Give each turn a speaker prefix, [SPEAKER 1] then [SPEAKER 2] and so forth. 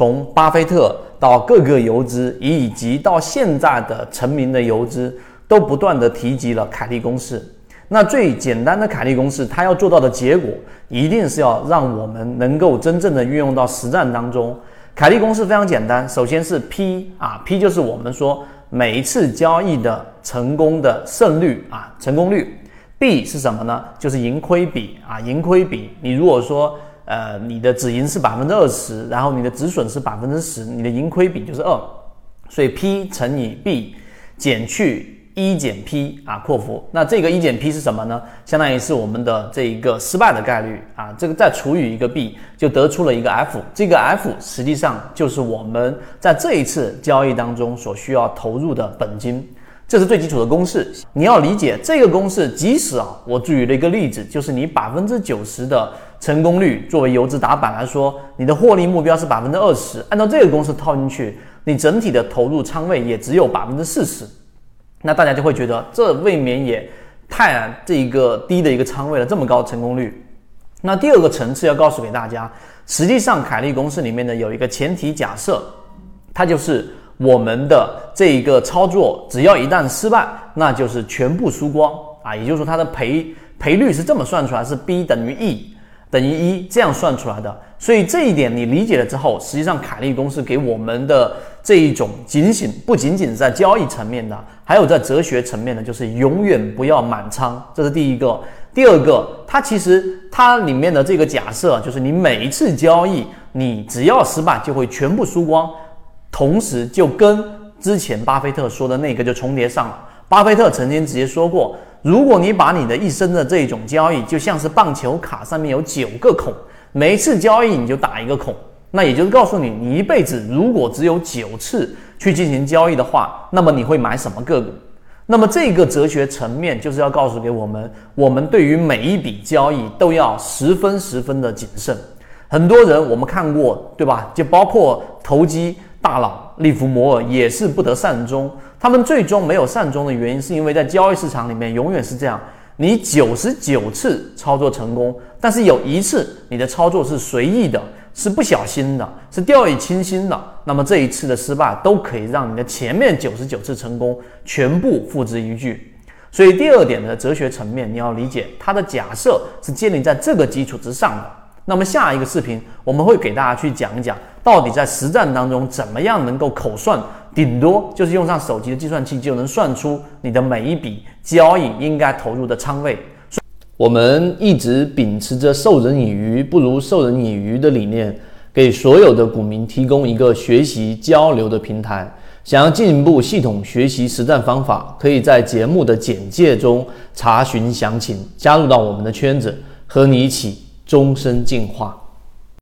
[SPEAKER 1] 从巴菲特到各个游资，以及到现在的成名的游资，都不断的提及了凯利公式。那最简单的凯利公式，它要做到的结果，一定是要让我们能够真正的运用到实战当中。凯利公式非常简单，首先是 P 啊，P 就是我们说每一次交易的成功的胜率啊，成功率。B 是什么呢？就是盈亏比啊，盈亏比。你如果说呃你的止盈是百分之二十，然后你的止损是百分之十，你的盈亏比就是二，所以 P 乘以 B 减去。一减 P 啊，括弧，那这个一减 P 是什么呢？相当于是我们的这一个失败的概率啊，这个再除以一个 B，就得出了一个 F。这个 F 实际上就是我们在这一次交易当中所需要投入的本金，这是最基础的公式。你要理解这个公式，即使啊，我举了一个例子，就是你百分之九十的成功率，作为游资打板来说，你的获利目标是百分之二十，按照这个公式套进去，你整体的投入仓位也只有百分之四十。那大家就会觉得这未免也太这一个低的一个仓位了，这么高的成功率。那第二个层次要告诉给大家，实际上凯利公式里面呢有一个前提假设，它就是我们的这一个操作只要一旦失败，那就是全部输光啊，也就是说它的赔赔率是这么算出来，是 B 等于 E 等于一这样算出来的。所以这一点你理解了之后，实际上凯利公式给我们的。这一种警醒不仅仅在交易层面的，还有在哲学层面的，就是永远不要满仓，这是第一个。第二个，它其实它里面的这个假设，就是你每一次交易，你只要失败就会全部输光，同时就跟之前巴菲特说的那个就重叠上了。巴菲特曾经直接说过，如果你把你的一生的这种交易，就像是棒球卡上面有九个孔，每一次交易你就打一个孔。那也就是告诉你，你一辈子如果只有九次去进行交易的话，那么你会买什么个股？那么这个哲学层面就是要告诉给我们，我们对于每一笔交易都要十分十分的谨慎。很多人我们看过，对吧？就包括投机大佬利弗摩尔也是不得善终。他们最终没有善终的原因，是因为在交易市场里面永远是这样：你九十九次操作成功，但是有一次你的操作是随意的。是不小心的，是掉以轻心的，那么这一次的失败都可以让你的前面九十九次成功全部付之一炬。所以第二点的哲学层面，你要理解它的假设是建立在这个基础之上的。那么下一个视频我们会给大家去讲一讲，到底在实战当中怎么样能够口算，顶多就是用上手机的计算器就能算出你的每一笔交易应该投入的仓位。我们一直秉持着授人以鱼不如授人以渔的理念，给所有的股民提供一个学习交流的平台。想要进一步系统学习实战方法，可以在节目的简介中查询详情，加入到我们的圈子，和你一起终身进化。